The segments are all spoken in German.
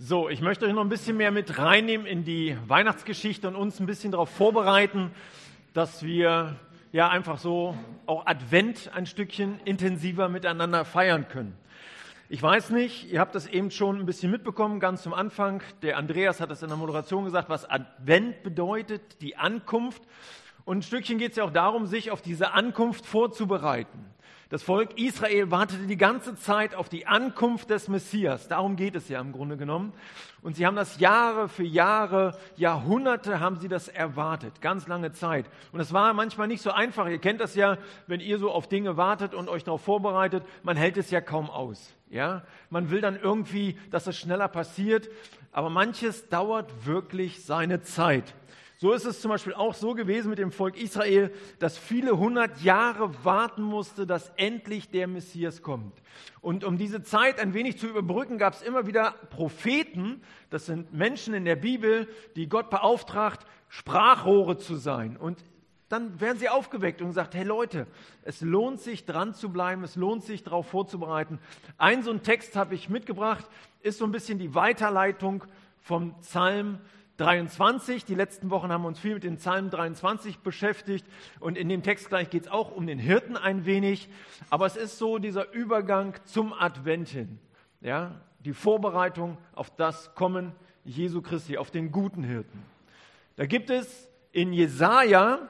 So, ich möchte euch noch ein bisschen mehr mit reinnehmen in die Weihnachtsgeschichte und uns ein bisschen darauf vorbereiten, dass wir ja einfach so auch Advent ein Stückchen intensiver miteinander feiern können. Ich weiß nicht, ihr habt das eben schon ein bisschen mitbekommen, ganz zum Anfang. Der Andreas hat es in der Moderation gesagt, was Advent bedeutet, die Ankunft. Und ein Stückchen geht es ja auch darum, sich auf diese Ankunft vorzubereiten. Das Volk Israel wartete die ganze Zeit auf die Ankunft des Messias. Darum geht es ja im Grunde genommen. Und sie haben das Jahre für Jahre, Jahrhunderte haben sie das erwartet. Ganz lange Zeit. Und es war manchmal nicht so einfach. Ihr kennt das ja, wenn ihr so auf Dinge wartet und euch darauf vorbereitet. Man hält es ja kaum aus. Ja? Man will dann irgendwie, dass es schneller passiert. Aber manches dauert wirklich seine Zeit. So ist es zum Beispiel auch so gewesen mit dem Volk Israel, dass viele hundert Jahre warten musste, dass endlich der Messias kommt. Und um diese Zeit ein wenig zu überbrücken, gab es immer wieder Propheten, das sind Menschen in der Bibel, die Gott beauftragt, Sprachrohre zu sein. Und dann werden sie aufgeweckt und gesagt, hey Leute, es lohnt sich dran zu bleiben, es lohnt sich darauf vorzubereiten. Ein so ein Text habe ich mitgebracht, ist so ein bisschen die Weiterleitung vom Psalm 23. Die letzten Wochen haben wir uns viel mit dem Psalm 23 beschäftigt und in dem Text gleich geht es auch um den Hirten ein wenig. Aber es ist so dieser Übergang zum Advent hin. Ja, die Vorbereitung auf das Kommen Jesu Christi, auf den guten Hirten. Da gibt es in Jesaja,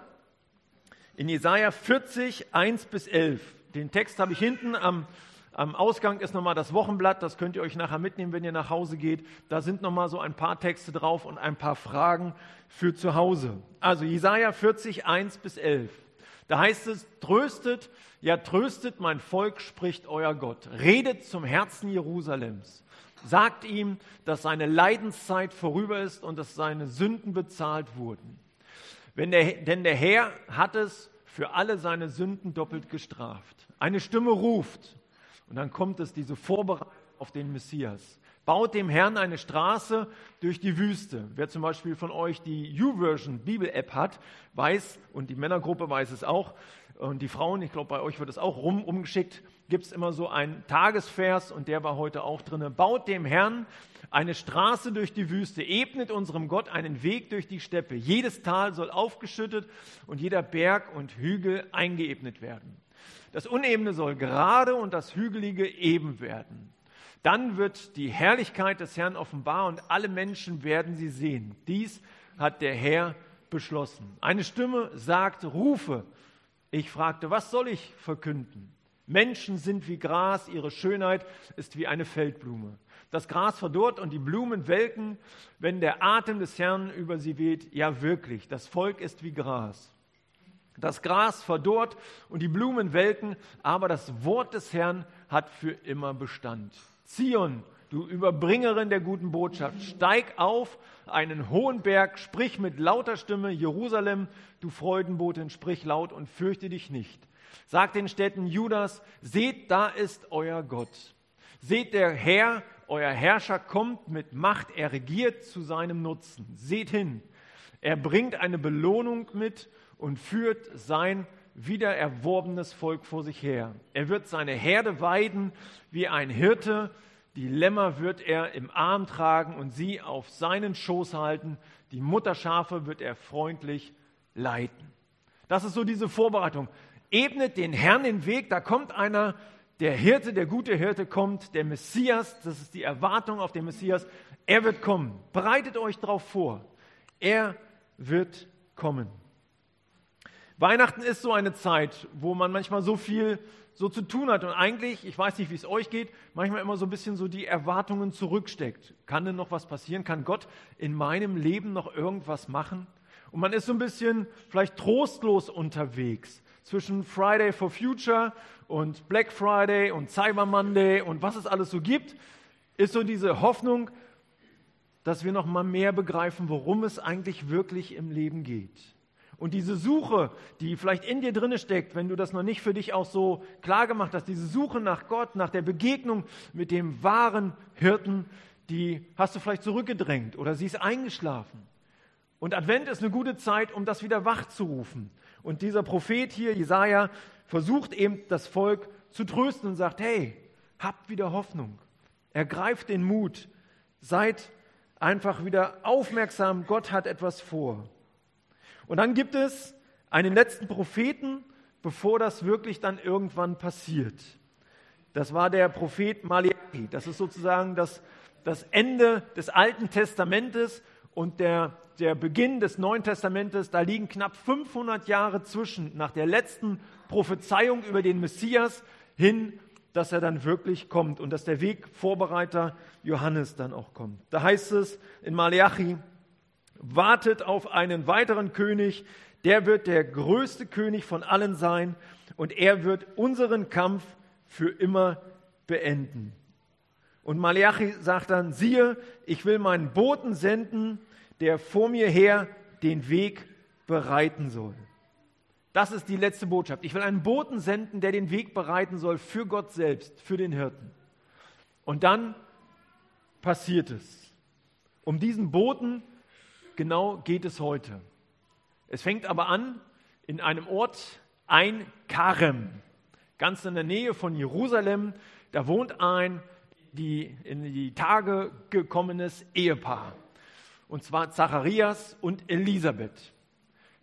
in Jesaja 40, 1 bis 11. Den Text habe ich hinten am am Ausgang ist nochmal das Wochenblatt, das könnt ihr euch nachher mitnehmen, wenn ihr nach Hause geht. Da sind nochmal so ein paar Texte drauf und ein paar Fragen für zu Hause. Also Jesaja 40, 1 bis 11. Da heißt es, tröstet, ja tröstet mein Volk, spricht euer Gott. Redet zum Herzen Jerusalems. Sagt ihm, dass seine Leidenszeit vorüber ist und dass seine Sünden bezahlt wurden. Der, denn der Herr hat es für alle seine Sünden doppelt gestraft. Eine Stimme ruft, und dann kommt es, diese Vorbereitung auf den Messias. Baut dem Herrn eine Straße durch die Wüste. Wer zum Beispiel von euch die YouVersion Bibel-App hat, weiß, und die Männergruppe weiß es auch, und die Frauen, ich glaube, bei euch wird es auch rum, umgeschickt, gibt es immer so einen Tagesvers, und der war heute auch drin. Baut dem Herrn eine Straße durch die Wüste, ebnet unserem Gott einen Weg durch die Steppe. Jedes Tal soll aufgeschüttet und jeder Berg und Hügel eingeebnet werden. Das Unebene soll gerade und das Hügelige eben werden. Dann wird die Herrlichkeit des Herrn offenbar und alle Menschen werden sie sehen. Dies hat der Herr beschlossen. Eine Stimme sagt, rufe. Ich fragte, was soll ich verkünden? Menschen sind wie Gras, ihre Schönheit ist wie eine Feldblume. Das Gras verdorrt und die Blumen welken, wenn der Atem des Herrn über sie weht. Ja wirklich, das Volk ist wie Gras. Das Gras verdorrt und die Blumen welken, aber das Wort des Herrn hat für immer Bestand. Zion, du Überbringerin der guten Botschaft, steig auf einen hohen Berg, sprich mit lauter Stimme, Jerusalem, du Freudenbotin, sprich laut und fürchte dich nicht. Sag den Städten Judas, seht, da ist euer Gott. Seht, der Herr, euer Herrscher kommt mit Macht, er regiert zu seinem Nutzen. Seht hin, er bringt eine Belohnung mit und führt sein wiedererworbenes Volk vor sich her. Er wird seine Herde weiden wie ein Hirte, die Lämmer wird er im Arm tragen und sie auf seinen Schoß halten, die Mutterschafe wird er freundlich leiten. Das ist so diese Vorbereitung. Ebnet den Herrn den Weg, da kommt einer, der Hirte, der gute Hirte kommt, der Messias, das ist die Erwartung auf den Messias, er wird kommen. Bereitet euch darauf vor. Er wird kommen. Weihnachten ist so eine Zeit, wo man manchmal so viel so zu tun hat und eigentlich, ich weiß nicht, wie es euch geht, manchmal immer so ein bisschen so die Erwartungen zurücksteckt. Kann denn noch was passieren? Kann Gott in meinem Leben noch irgendwas machen? Und man ist so ein bisschen vielleicht trostlos unterwegs zwischen Friday for Future und Black Friday und Cyber Monday und was es alles so gibt, ist so diese Hoffnung, dass wir noch mal mehr begreifen, worum es eigentlich wirklich im Leben geht. Und diese Suche, die vielleicht in dir drinne steckt, wenn du das noch nicht für dich auch so klar gemacht hast, diese Suche nach Gott, nach der Begegnung mit dem wahren Hirten, die hast du vielleicht zurückgedrängt oder sie ist eingeschlafen. Und Advent ist eine gute Zeit, um das wieder wach zu rufen. Und dieser Prophet hier, Jesaja, versucht eben das Volk zu trösten und sagt: Hey, habt wieder Hoffnung. Ergreift den Mut. Seid einfach wieder aufmerksam, Gott hat etwas vor. Und dann gibt es einen letzten Propheten, bevor das wirklich dann irgendwann passiert. Das war der Prophet Malachi. Das ist sozusagen das, das Ende des Alten Testamentes und der, der Beginn des Neuen Testamentes. Da liegen knapp 500 Jahre zwischen, nach der letzten Prophezeiung über den Messias hin, dass er dann wirklich kommt und dass der Wegvorbereiter Johannes dann auch kommt. Da heißt es in Malachi, wartet auf einen weiteren König, der wird der größte König von allen sein und er wird unseren Kampf für immer beenden. Und Malachi sagt dann, siehe, ich will meinen Boten senden, der vor mir her den Weg bereiten soll. Das ist die letzte Botschaft. Ich will einen Boten senden, der den Weg bereiten soll für Gott selbst, für den Hirten. Und dann passiert es. Um diesen Boten genau geht es heute. Es fängt aber an in einem Ort, ein Karem, ganz in der Nähe von Jerusalem. Da wohnt ein die, in die Tage gekommenes Ehepaar. Und zwar Zacharias und Elisabeth.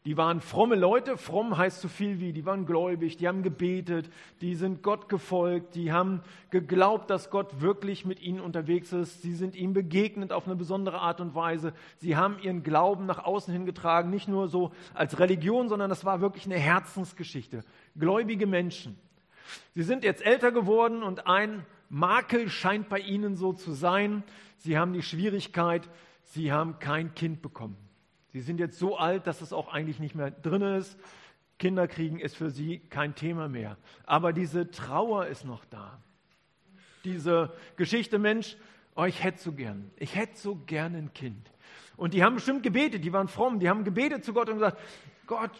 Die waren fromme Leute. Fromm heißt so viel wie, die waren gläubig, die haben gebetet, die sind Gott gefolgt, die haben geglaubt, dass Gott wirklich mit ihnen unterwegs ist. Sie sind ihm begegnet auf eine besondere Art und Weise. Sie haben ihren Glauben nach außen hingetragen, nicht nur so als Religion, sondern das war wirklich eine Herzensgeschichte. Gläubige Menschen. Sie sind jetzt älter geworden und ein Makel scheint bei ihnen so zu sein. Sie haben die Schwierigkeit, sie haben kein Kind bekommen. Sie sind jetzt so alt, dass es auch eigentlich nicht mehr drin ist. Kinder kriegen ist für sie kein Thema mehr. Aber diese Trauer ist noch da. Diese Geschichte, Mensch, oh, ich hätte so gern, ich hätte so gern ein Kind. Und die haben bestimmt gebetet, die waren fromm, die haben gebetet zu Gott und gesagt, Gott,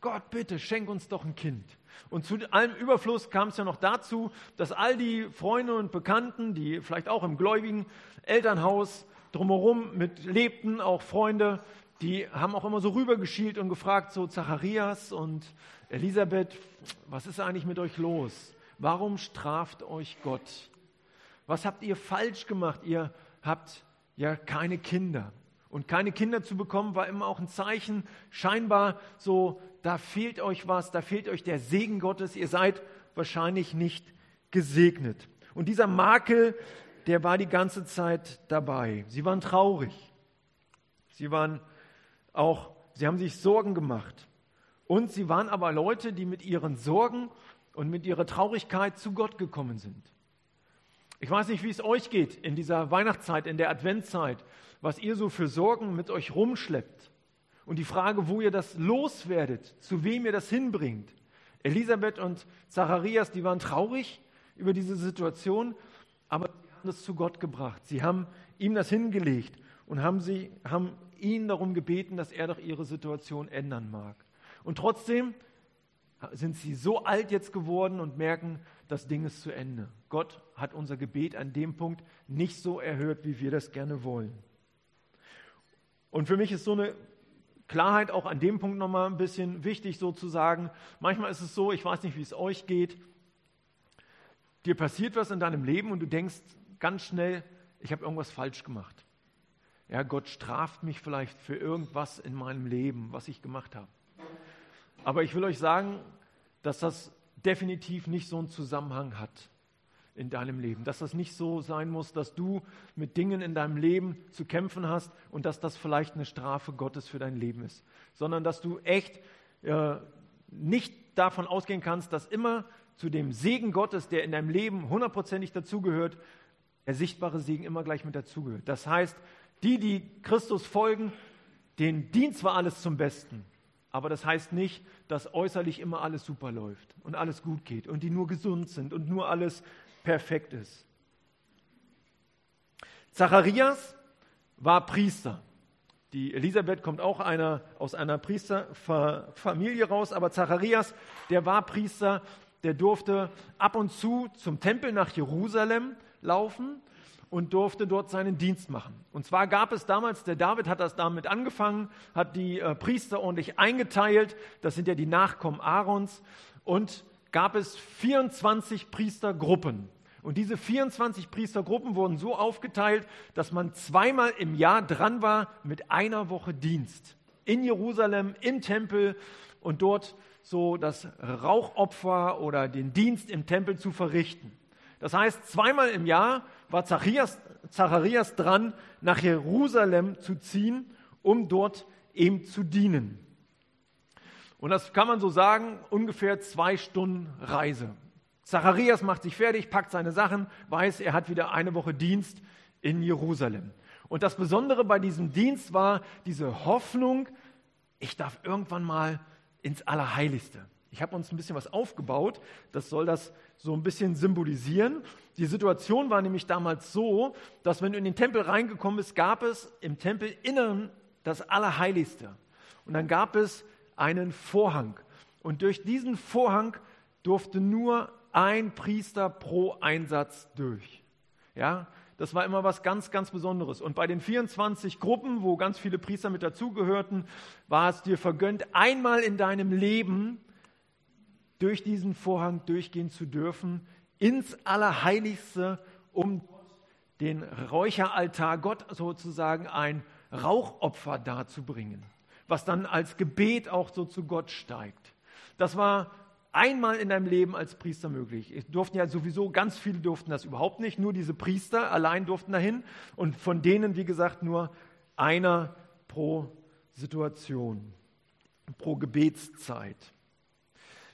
Gott, bitte, schenk uns doch ein Kind. Und zu allem Überfluss kam es ja noch dazu, dass all die Freunde und Bekannten, die vielleicht auch im gläubigen Elternhaus drumherum mit lebten, auch Freunde, die haben auch immer so rübergeschielt und gefragt, so Zacharias und Elisabeth, was ist eigentlich mit euch los? Warum straft euch Gott? Was habt ihr falsch gemacht? Ihr habt ja keine Kinder. Und keine Kinder zu bekommen war immer auch ein Zeichen, scheinbar so, da fehlt euch was, da fehlt euch der Segen Gottes, ihr seid wahrscheinlich nicht gesegnet. Und dieser Makel, der war die ganze Zeit dabei. Sie waren traurig. Sie waren auch, sie haben sich Sorgen gemacht. Und sie waren aber Leute, die mit ihren Sorgen und mit ihrer Traurigkeit zu Gott gekommen sind. Ich weiß nicht, wie es euch geht in dieser Weihnachtszeit, in der Adventzeit, was ihr so für Sorgen mit euch rumschleppt. Und die Frage, wo ihr das loswerdet, zu wem ihr das hinbringt. Elisabeth und Zacharias, die waren traurig über diese Situation, aber sie haben das zu Gott gebracht. Sie haben ihm das hingelegt und haben, sie, haben ihn darum gebeten, dass er doch ihre Situation ändern mag. Und trotzdem sind sie so alt jetzt geworden und merken, das Ding ist zu Ende. Gott hat unser Gebet an dem Punkt nicht so erhört, wie wir das gerne wollen. Und für mich ist so eine Klarheit auch an dem Punkt nochmal ein bisschen wichtig, so zu sagen. Manchmal ist es so, ich weiß nicht, wie es euch geht. Dir passiert was in deinem Leben und du denkst ganz schnell, ich habe irgendwas falsch gemacht. Ja, Gott straft mich vielleicht für irgendwas in meinem Leben, was ich gemacht habe. Aber ich will euch sagen, dass das definitiv nicht so einen Zusammenhang hat in deinem Leben. Dass das nicht so sein muss, dass du mit Dingen in deinem Leben zu kämpfen hast und dass das vielleicht eine Strafe Gottes für dein Leben ist. Sondern dass du echt äh, nicht davon ausgehen kannst, dass immer zu dem Segen Gottes, der in deinem Leben hundertprozentig dazugehört, der sichtbare Segen immer gleich mit dazugehört. Das heißt, die, die Christus folgen, denen dient zwar alles zum Besten, aber das heißt nicht, dass äußerlich immer alles super läuft und alles gut geht und die nur gesund sind und nur alles perfekt ist. Zacharias war Priester. Die Elisabeth kommt auch einer, aus einer Priesterfamilie raus, aber Zacharias, der war Priester, der durfte ab und zu zum Tempel nach Jerusalem laufen und durfte dort seinen Dienst machen. Und zwar gab es damals, der David hat das damit angefangen, hat die äh, Priester ordentlich eingeteilt, das sind ja die Nachkommen Aarons, und gab es 24 Priestergruppen. Und diese 24 Priestergruppen wurden so aufgeteilt, dass man zweimal im Jahr dran war mit einer Woche Dienst. In Jerusalem, im Tempel und dort so das Rauchopfer oder den Dienst im Tempel zu verrichten. Das heißt, zweimal im Jahr war Zacharias, Zacharias dran, nach Jerusalem zu ziehen, um dort ihm zu dienen. Und das kann man so sagen, ungefähr zwei Stunden Reise. Zacharias macht sich fertig, packt seine Sachen, weiß, er hat wieder eine Woche Dienst in Jerusalem. Und das Besondere bei diesem Dienst war diese Hoffnung, ich darf irgendwann mal ins Allerheiligste. Ich habe uns ein bisschen was aufgebaut, das soll das so ein bisschen symbolisieren. Die Situation war nämlich damals so, dass wenn du in den Tempel reingekommen bist, gab es im Tempelinneren das Allerheiligste. Und dann gab es einen Vorhang. Und durch diesen Vorhang durfte nur ein Priester pro Einsatz durch. Ja, das war immer was ganz, ganz Besonderes. Und bei den 24 Gruppen, wo ganz viele Priester mit dazugehörten, war es dir vergönnt, einmal in deinem Leben durch diesen Vorhang durchgehen zu dürfen, ins Allerheiligste, um den Räucheraltar, Gott sozusagen ein Rauchopfer darzubringen, was dann als Gebet auch so zu Gott steigt. Das war einmal in deinem Leben als Priester möglich. Es durften ja sowieso, ganz viele durften das überhaupt nicht, nur diese Priester allein durften dahin und von denen, wie gesagt, nur einer pro Situation, pro Gebetszeit.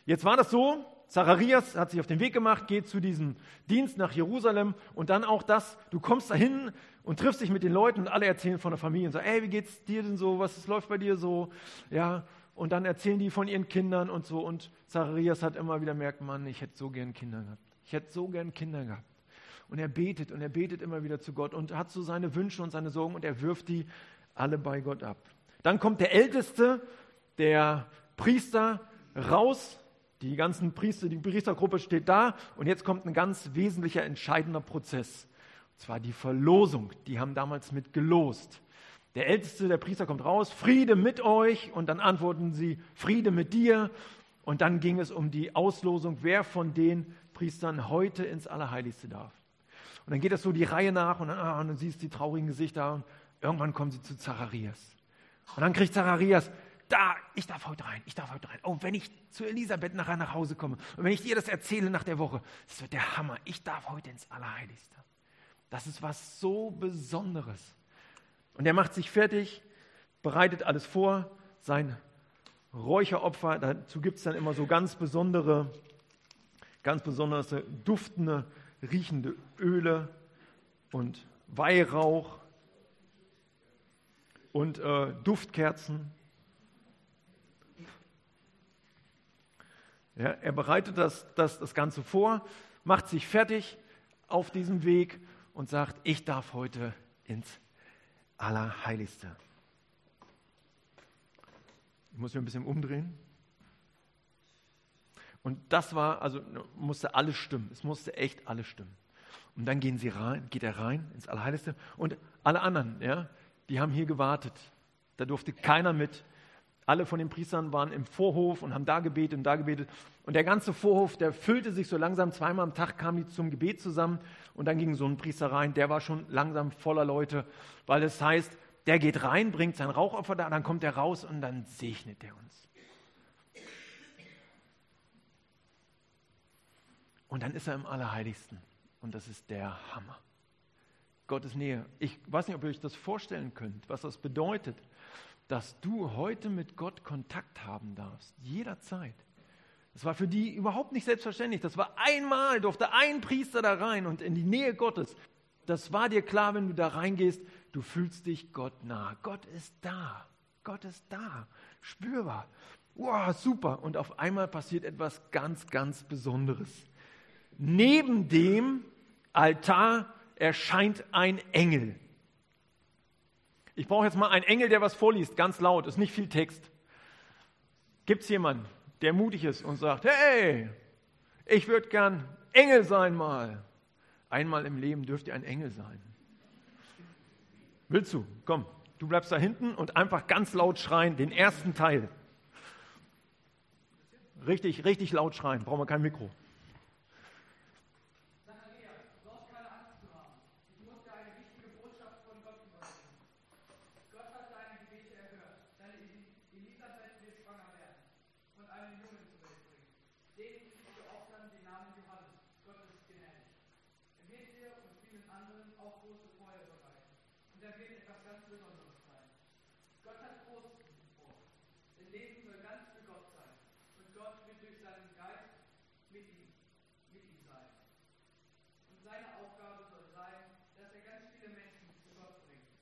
Jetzt war das so, Zacharias hat sich auf den Weg gemacht, geht zu diesem Dienst nach Jerusalem und dann auch das, du kommst dahin und triffst dich mit den Leuten und alle erzählen von der Familie und sagen, ey, wie geht's dir denn so, was läuft bei dir so, ja, und dann erzählen die von ihren Kindern und so. Und Zacharias hat immer wieder merkt, Mann, ich hätte so gern Kinder gehabt. Ich hätte so gern Kinder gehabt. Und er betet und er betet immer wieder zu Gott und hat so seine Wünsche und seine Sorgen und er wirft die alle bei Gott ab. Dann kommt der Älteste, der Priester, raus. Die ganzen Priester, die Priestergruppe steht da und jetzt kommt ein ganz wesentlicher, entscheidender Prozess. Und zwar die Verlosung. Die haben damals mit gelost. Der Älteste der Priester kommt raus, Friede mit euch, und dann antworten sie, Friede mit dir. Und dann ging es um die Auslosung, wer von den Priestern heute ins Allerheiligste darf. Und dann geht das so die Reihe nach und dann, ah, und dann siehst du die traurigen Gesichter und irgendwann kommen sie zu Zacharias. Und dann kriegt Zacharias, da, ich darf heute rein, ich darf heute rein. Oh, wenn ich zu Elisabeth nachher nach Hause komme und wenn ich dir das erzähle nach der Woche, das wird der Hammer, ich darf heute ins Allerheiligste. Das ist was so Besonderes. Und er macht sich fertig, bereitet alles vor, sein Räucheropfer. Dazu gibt es dann immer so ganz besondere, ganz besonders duftende, riechende Öle und Weihrauch und äh, Duftkerzen. Ja, er bereitet das, das, das Ganze vor, macht sich fertig auf diesem Weg und sagt, ich darf heute ins Allerheiligste. Ich muss mich ein bisschen umdrehen. Und das war, also musste alles stimmen. Es musste echt alles stimmen. Und dann gehen sie rein, geht er rein ins Allerheiligste. Und alle anderen, ja, die haben hier gewartet. Da durfte keiner mit. Alle von den Priestern waren im Vorhof und haben da gebetet und da gebetet. Und der ganze Vorhof, der füllte sich so langsam. Zweimal am Tag kamen die zum Gebet zusammen. Und dann ging so ein Priester rein, der war schon langsam voller Leute, weil es heißt, der geht rein, bringt sein Rauchopfer da, dann kommt er raus und dann segnet er uns. Und dann ist er im Allerheiligsten. Und das ist der Hammer. Gottes Nähe. Ich weiß nicht, ob ihr euch das vorstellen könnt, was das bedeutet dass du heute mit Gott Kontakt haben darfst, jederzeit. Das war für die überhaupt nicht selbstverständlich. Das war einmal, durfte ein Priester da rein und in die Nähe Gottes. Das war dir klar, wenn du da reingehst, du fühlst dich Gott nah. Gott ist da. Gott ist da. Spürbar. Wow, super. Und auf einmal passiert etwas ganz, ganz Besonderes. Neben dem Altar erscheint ein Engel. Ich brauche jetzt mal einen Engel, der was vorliest, ganz laut, ist nicht viel Text. Gibt es jemanden, der mutig ist und sagt, hey, ich würde gern Engel sein mal. Einmal im Leben dürft ihr ein Engel sein. Willst du? Komm, du bleibst da hinten und einfach ganz laut schreien, den ersten Teil. Richtig, richtig laut schreien, brauchen wir kein Mikro. auch große Freude bereiten. Und da wird etwas ganz Besonderes sein. Gott hat Großes vor. Dein Leben soll ganz für Gott sein. Und Gott wird durch seinen Geist mit ihm, mit ihm sein. Und seine Aufgabe soll sein, dass er ganz viele Menschen zu Gott bringt.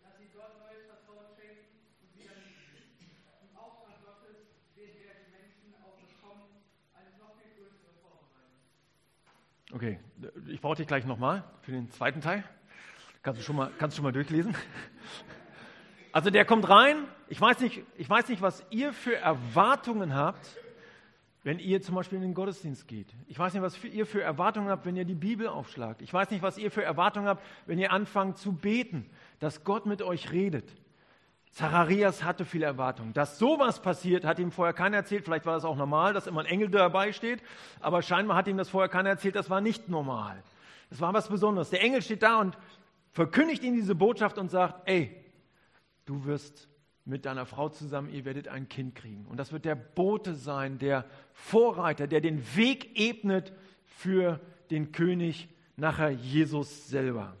Dass sie Gott neues Vertrauen schenken und wieder lieben. Im Auftrag Gottes wird er die Menschen auch bekommen, eine noch viel größere Vorbereitung. Okay, ich brauche dich gleich nochmal für den zweiten Teil. Kannst du schon mal, kannst schon mal durchlesen? Also der kommt rein. Ich weiß, nicht, ich weiß nicht, was ihr für Erwartungen habt, wenn ihr zum Beispiel in den Gottesdienst geht. Ich weiß nicht, was für ihr für Erwartungen habt, wenn ihr die Bibel aufschlagt. Ich weiß nicht, was ihr für Erwartungen habt, wenn ihr anfangt zu beten, dass Gott mit euch redet. Zacharias hatte viele Erwartungen. Dass sowas passiert, hat ihm vorher keiner erzählt. Vielleicht war das auch normal, dass immer ein Engel dabei steht. Aber scheinbar hat ihm das vorher keiner erzählt. Das war nicht normal. Das war was Besonderes. Der Engel steht da und verkündigt ihm diese Botschaft und sagt, ey, du wirst mit deiner Frau zusammen, ihr werdet ein Kind kriegen. Und das wird der Bote sein, der Vorreiter, der den Weg ebnet für den König, nachher Jesus selber.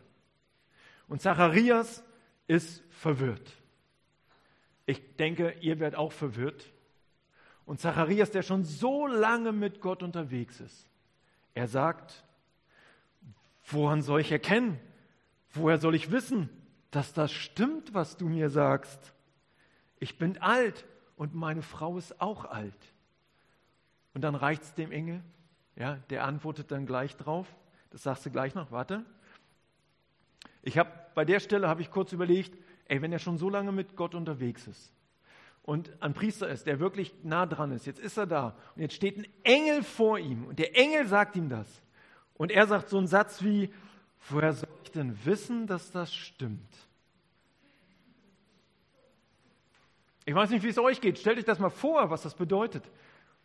Und Zacharias ist verwirrt. Ich denke, ihr werdet auch verwirrt. Und Zacharias, der schon so lange mit Gott unterwegs ist, er sagt, woran soll ich erkennen? Woher soll ich wissen, dass das stimmt, was du mir sagst? Ich bin alt und meine Frau ist auch alt. Und dann reicht es dem Engel, ja, der antwortet dann gleich drauf. Das sagst du gleich noch, warte. Ich habe bei der Stelle habe ich kurz überlegt, ey, wenn er schon so lange mit Gott unterwegs ist und ein Priester ist, der wirklich nah dran ist, jetzt ist er da und jetzt steht ein Engel vor ihm und der Engel sagt ihm das. Und er sagt so einen Satz wie, woher soll ich denn wissen, dass das stimmt? Ich weiß nicht, wie es euch geht. Stellt euch das mal vor, was das bedeutet.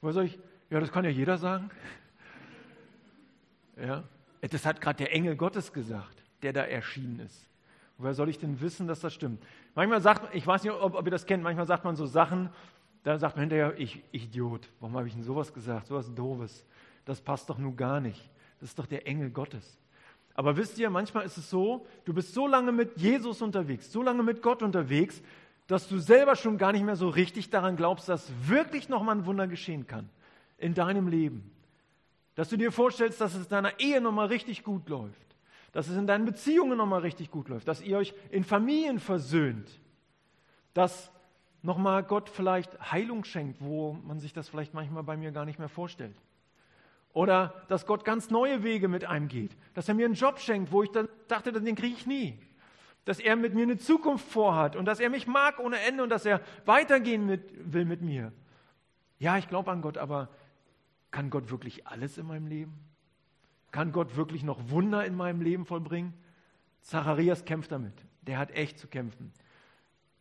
Woher soll ich, ja, das kann ja jeder sagen. Ja, das hat gerade der Engel Gottes gesagt, der da erschienen ist. Woher soll ich denn wissen, dass das stimmt? Manchmal sagt man, ich weiß nicht, ob, ob ihr das kennt, manchmal sagt man so Sachen, da sagt man hinterher, ich, Idiot, warum habe ich denn sowas gesagt, sowas Doofes? Das passt doch nun gar nicht. Das ist doch der Engel Gottes. Aber wisst ihr, manchmal ist es so, du bist so lange mit Jesus unterwegs, so lange mit Gott unterwegs, dass du selber schon gar nicht mehr so richtig daran glaubst, dass wirklich nochmal ein Wunder geschehen kann in deinem Leben. Dass du dir vorstellst, dass es in deiner Ehe nochmal richtig gut läuft dass es in deinen Beziehungen nochmal richtig gut läuft, dass ihr euch in Familien versöhnt, dass nochmal Gott vielleicht Heilung schenkt, wo man sich das vielleicht manchmal bei mir gar nicht mehr vorstellt. Oder dass Gott ganz neue Wege mit einem geht, dass er mir einen Job schenkt, wo ich dann dachte, den kriege ich nie. Dass er mit mir eine Zukunft vorhat und dass er mich mag ohne Ende und dass er weitergehen mit, will mit mir. Ja, ich glaube an Gott, aber kann Gott wirklich alles in meinem Leben? Kann Gott wirklich noch Wunder in meinem Leben vollbringen? Zacharias kämpft damit. Der hat echt zu kämpfen.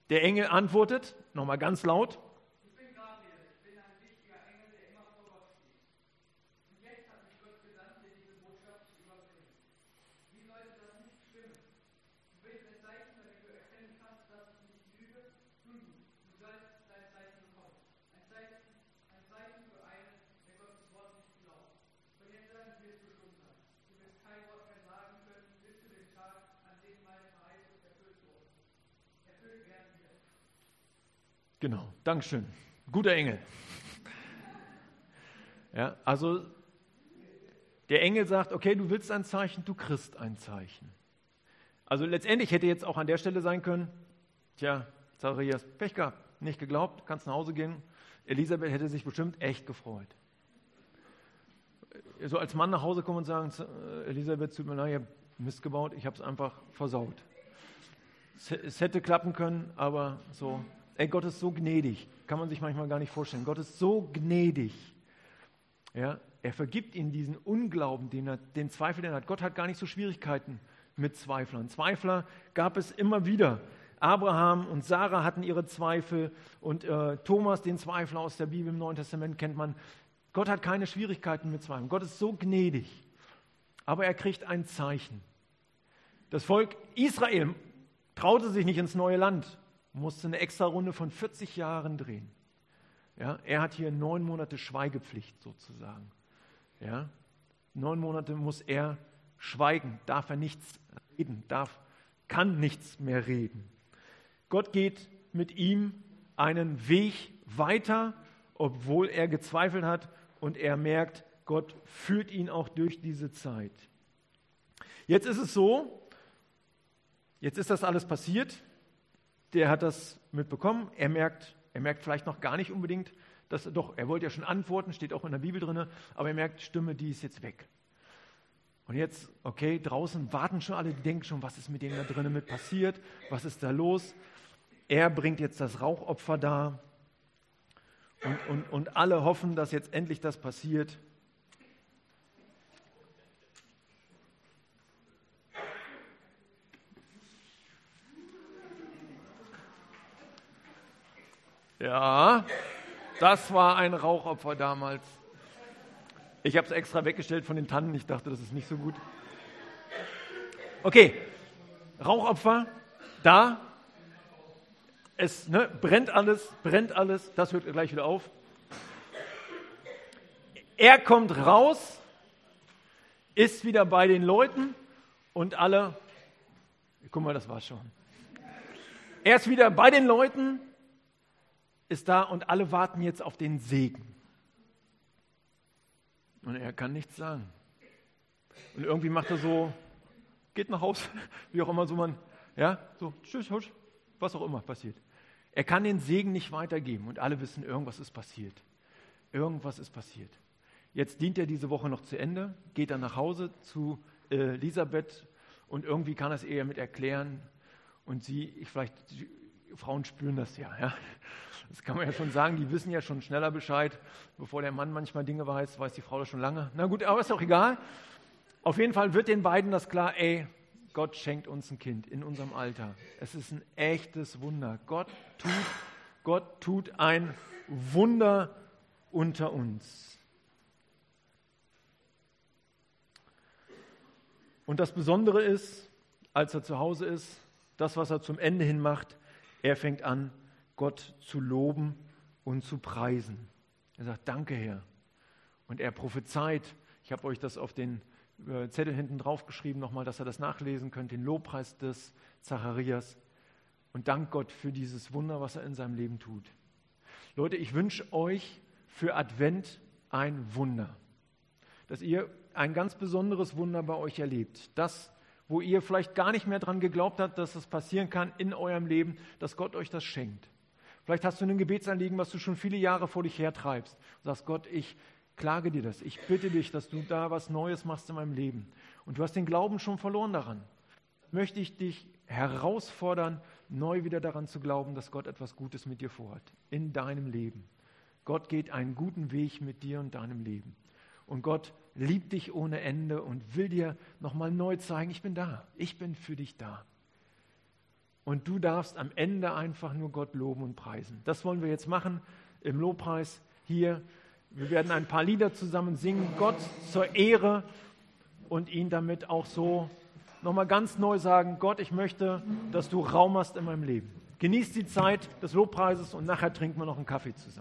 Der Engel antwortet, nochmal ganz laut, Genau, Dankeschön. Guter Engel. Ja, also der Engel sagt, okay, du willst ein Zeichen, du kriegst ein Zeichen. Also letztendlich hätte jetzt auch an der Stelle sein können, tja, Zacharias, Pech gehabt, nicht geglaubt, kannst nach Hause gehen. Elisabeth hätte sich bestimmt echt gefreut. So als Mann nach Hause kommen und sagen, Elisabeth, tut mir leid, ich habe Mist gebaut, ich habe es einfach versaut. Es hätte klappen können, aber so Ey, Gott ist so gnädig. Kann man sich manchmal gar nicht vorstellen. Gott ist so gnädig. Ja, er vergibt ihnen diesen Unglauben, den, er, den Zweifel, den er hat. Gott hat gar nicht so Schwierigkeiten mit Zweiflern. Zweifler gab es immer wieder. Abraham und Sarah hatten ihre Zweifel und äh, Thomas, den Zweifler aus der Bibel im Neuen Testament, kennt man. Gott hat keine Schwierigkeiten mit Zweifeln. Gott ist so gnädig. Aber er kriegt ein Zeichen. Das Volk Israel traute sich nicht ins neue Land musste eine extra Runde von 40 Jahren drehen. Ja, er hat hier neun Monate Schweigepflicht sozusagen. Ja, neun Monate muss er schweigen, darf er nichts reden, darf, kann nichts mehr reden. Gott geht mit ihm einen Weg weiter, obwohl er gezweifelt hat und er merkt, Gott führt ihn auch durch diese Zeit. Jetzt ist es so, jetzt ist das alles passiert, der hat das mitbekommen, er merkt, er merkt vielleicht noch gar nicht unbedingt, dass doch, er wollte ja schon antworten, steht auch in der Bibel drin, aber er merkt, Stimme, die ist jetzt weg. Und jetzt, okay, draußen warten schon alle, die denken schon, was ist mit denen da drinnen mit passiert, was ist da los? Er bringt jetzt das Rauchopfer da und, und, und alle hoffen, dass jetzt endlich das passiert. Ja, das war ein Rauchopfer damals. Ich habe es extra weggestellt von den Tannen. Ich dachte, das ist nicht so gut. Okay, Rauchopfer, da. Es ne, brennt alles, brennt alles. Das hört gleich wieder auf. Er kommt raus, ist wieder bei den Leuten und alle. Guck mal, das war schon. Er ist wieder bei den Leuten, ist da und alle warten jetzt auf den Segen. Und er kann nichts sagen. Und irgendwie macht er so, geht nach Hause, wie auch immer so man, ja, so, tschüss, tschüss, was auch immer passiert. Er kann den Segen nicht weitergeben und alle wissen, irgendwas ist passiert. Irgendwas ist passiert. Jetzt dient er diese Woche noch zu Ende, geht dann nach Hause zu äh, Elisabeth und irgendwie kann er es eher mit erklären. Und sie, ich vielleicht, Frauen spüren das ja, ja. Das kann man ja schon sagen, die wissen ja schon schneller Bescheid. Bevor der Mann manchmal Dinge weiß, weiß die Frau das schon lange. Na gut, aber ist auch egal. Auf jeden Fall wird den beiden das klar, ey, Gott schenkt uns ein Kind in unserem Alter. Es ist ein echtes Wunder. Gott tut, Gott tut ein Wunder unter uns. Und das Besondere ist, als er zu Hause ist, das, was er zum Ende hin macht, er fängt an, Gott zu loben und zu preisen. Er sagt, danke Herr. Und er prophezeit, ich habe euch das auf den äh, Zettel hinten drauf geschrieben, nochmal, dass ihr das nachlesen könnt, den Lobpreis des Zacharias. Und dank Gott für dieses Wunder, was er in seinem Leben tut. Leute, ich wünsche euch für Advent ein Wunder. Dass ihr ein ganz besonderes Wunder bei euch erlebt. Das, wo ihr vielleicht gar nicht mehr dran geglaubt habt, dass das passieren kann in eurem Leben, dass Gott euch das schenkt. Vielleicht hast du ein Gebetsanliegen, was du schon viele Jahre vor dich hertreibst. Und sagst, Gott, ich klage dir das. Ich bitte dich, dass du da was Neues machst in meinem Leben. Und du hast den Glauben schon verloren daran. Möchte ich dich herausfordern, neu wieder daran zu glauben, dass Gott etwas Gutes mit dir vorhat. In deinem Leben. Gott geht einen guten Weg mit dir und deinem Leben. Und Gott liebt dich ohne Ende und will dir nochmal neu zeigen, ich bin da. Ich bin für dich da. Und du darfst am Ende einfach nur Gott loben und preisen. Das wollen wir jetzt machen im Lobpreis hier. Wir werden ein paar Lieder zusammen singen, Gott zur Ehre und ihn damit auch so nochmal ganz neu sagen, Gott, ich möchte, dass du Raum hast in meinem Leben. Genießt die Zeit des Lobpreises und nachher trinken wir noch einen Kaffee zusammen.